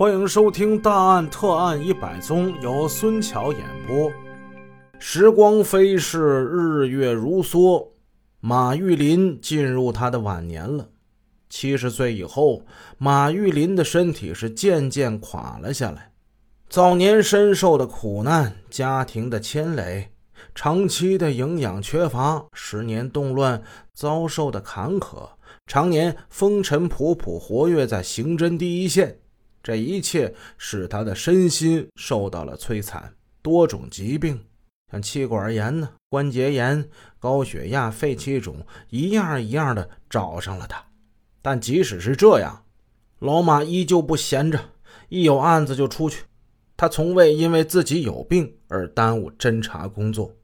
欢迎收听《大案特案一百宗》，由孙桥演播。时光飞逝，日月如梭，马玉林进入他的晚年了。七十岁以后，马玉林的身体是渐渐垮了下来。早年深受的苦难，家庭的牵累，长期的营养缺乏，十年动乱遭受的坎坷，常年风尘仆仆，活跃在刑侦第一线。这一切使他的身心受到了摧残，多种疾病，像气管炎呢、关节炎、高血压、肺气肿，一样一样的找上了他。但即使是这样，老马依旧不闲着，一有案子就出去。他从未因为自己有病而耽误侦查工作。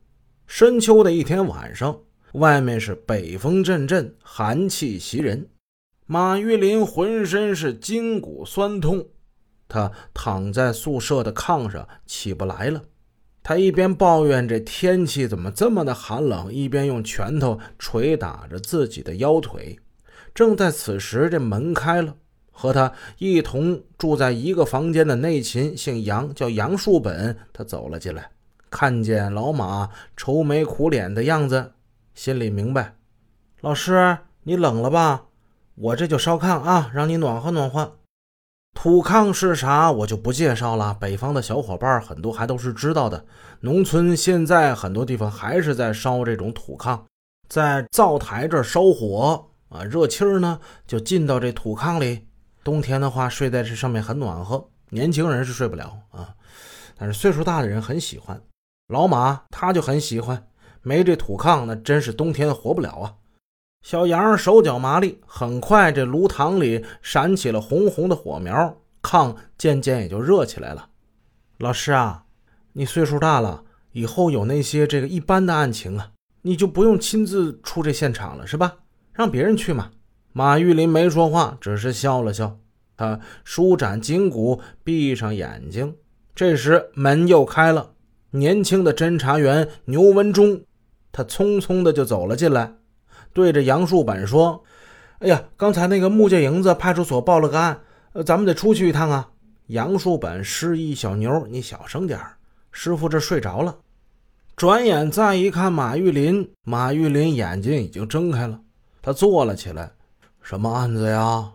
深秋的一天晚上，外面是北风阵阵，寒气袭人。马玉林浑身是筋骨酸痛，他躺在宿舍的炕上起不来了。他一边抱怨这天气怎么这么的寒冷，一边用拳头捶打着自己的腰腿。正在此时，这门开了，和他一同住在一个房间的内勤，姓杨，叫杨树本。他走了进来，看见老马愁眉苦脸的样子，心里明白：老师，你冷了吧？我这就烧炕啊，让你暖和暖和。土炕是啥，我就不介绍了。北方的小伙伴很多还都是知道的。农村现在很多地方还是在烧这种土炕，在灶台这烧火啊，热气儿呢就进到这土炕里。冬天的话，睡在这上面很暖和。年轻人是睡不了啊，但是岁数大的人很喜欢。老马他就很喜欢，没这土炕，那真是冬天活不了啊。小杨手脚麻利，很快这炉膛里闪起了红红的火苗，炕渐渐也就热起来了。老师啊，你岁数大了，以后有那些这个一般的案情啊，你就不用亲自出这现场了，是吧？让别人去嘛。马玉林没说话，只是笑了笑。他舒展筋骨，闭上眼睛。这时门又开了，年轻的侦查员牛文忠，他匆匆的就走了进来。对着杨树本说：“哎呀，刚才那个木匠营子派出所报了个案，呃，咱们得出去一趟啊。”杨树本示意小牛：“你小声点师傅这睡着了。”转眼再一看马玉林，马玉林眼睛已经睁开了，他坐了起来：“什么案子呀？”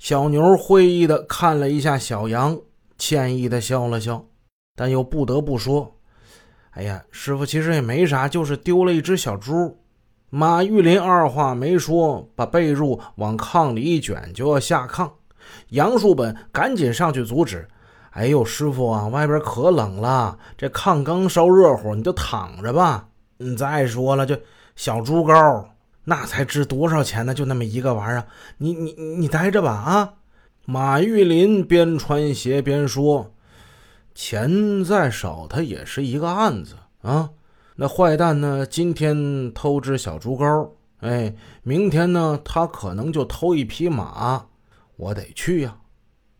小牛会意的看了一下小杨，歉意的笑了笑，但又不得不说：“哎呀，师傅其实也没啥，就是丢了一只小猪。”马玉林二话没说，把被褥往炕里一卷，就要下炕。杨树本赶紧上去阻止：“哎呦，师傅啊，外边可冷了，这炕刚烧热乎，你就躺着吧。你，再说了，这小猪羔那才值多少钱呢？就那么一个玩意儿，你你你待着吧啊！”马玉林边穿鞋边说：“钱再少，它也是一个案子啊。”那坏蛋呢？今天偷只小猪羔，哎，明天呢，他可能就偷一匹马，我得去呀。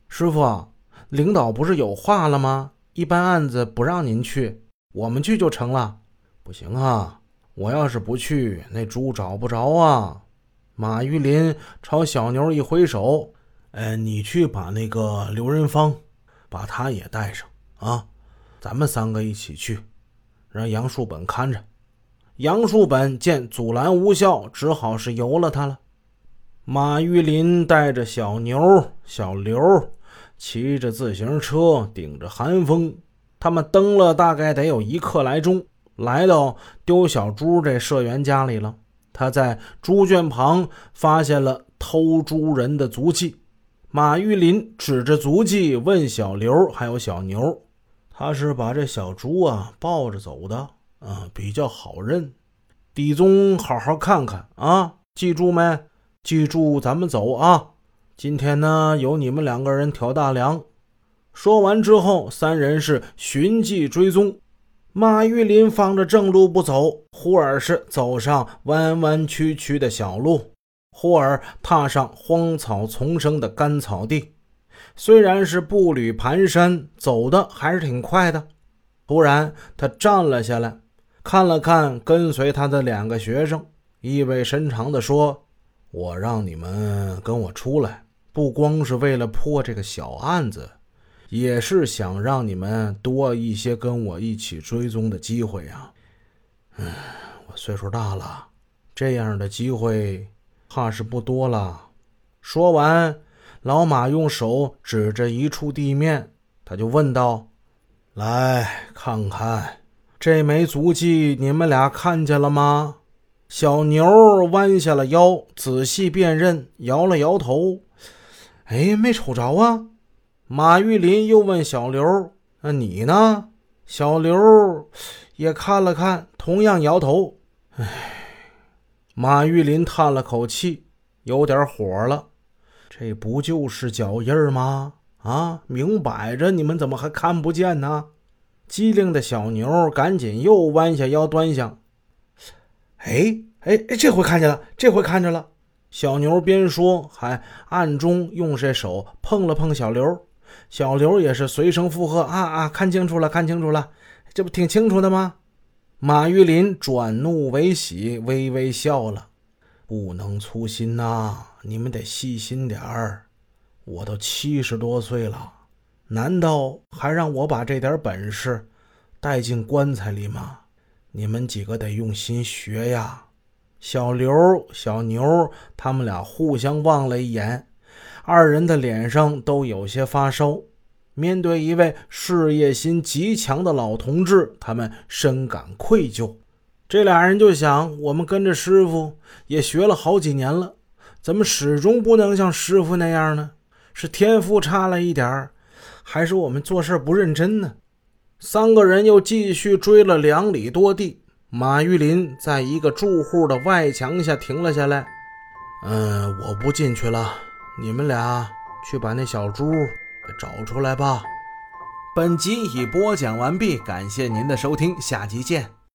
师傅，领导不是有话了吗？一般案子不让您去，我们去就成了。不行啊，我要是不去，那猪找不着啊。马玉林朝小牛一挥手，哎，你去把那个刘仁芳，把他也带上啊，咱们三个一起去。让杨树本看着，杨树本见阻拦无效，只好是由了他了。马玉林带着小牛、小刘，骑着自行车，顶着寒风，他们蹬了大概得有一刻来钟，来到丢小猪这社员家里了。他在猪圈旁发现了偷猪人的足迹。马玉林指着足迹问小刘还有小牛。他是把这小猪啊抱着走的啊，比较好认。李宗，好好看看啊，记住没？记住，咱们走啊！今天呢，由你们两个人挑大梁。说完之后，三人是循迹追踪。马玉林放着正路不走，忽而是走上弯弯曲曲的小路，忽而踏上荒草丛生的干草地。虽然是步履蹒跚，走的还是挺快的。突然，他站了下来，看了看跟随他的两个学生，意味深长地说：“我让你们跟我出来，不光是为了破这个小案子，也是想让你们多一些跟我一起追踪的机会呀。嗯，我岁数大了，这样的机会怕是不多了。说完，老马用手指着一处地面，他就问道：“来看看这枚足迹，你们俩看见了吗？”小牛弯下了腰，仔细辨认，摇了摇头：“哎，没瞅着啊。”马玉林又问小刘：“那你呢？”小刘也看了看，同样摇头。唉，马玉林叹了口气，有点火了。这不就是脚印吗？啊，明摆着，你们怎么还看不见呢？机灵的小牛赶紧又弯下腰端详。哎哎哎，这回看见了，这回看见了。小牛边说，还暗中用这手碰了碰小刘。小刘也是随声附和：“啊啊，看清楚了，看清楚了，这不挺清楚的吗？”马玉林转怒为喜，微微笑了：“不能粗心呐，你们得细心点儿。我都七十多岁了，难道还让我把这点本事带进棺材里吗？你们几个得用心学呀！”小刘、小牛他们俩互相望了一眼。二人的脸上都有些发烧。面对一位事业心极强的老同志，他们深感愧疚。这俩人就想：我们跟着师傅也学了好几年了，怎么始终不能像师傅那样呢？是天赋差了一点还是我们做事不认真呢？三个人又继续追了两里多地。马玉林在一个住户的外墙下停了下来。嗯，我不进去了。你们俩去把那小猪给找出来吧。本集已播讲完毕，感谢您的收听，下集见。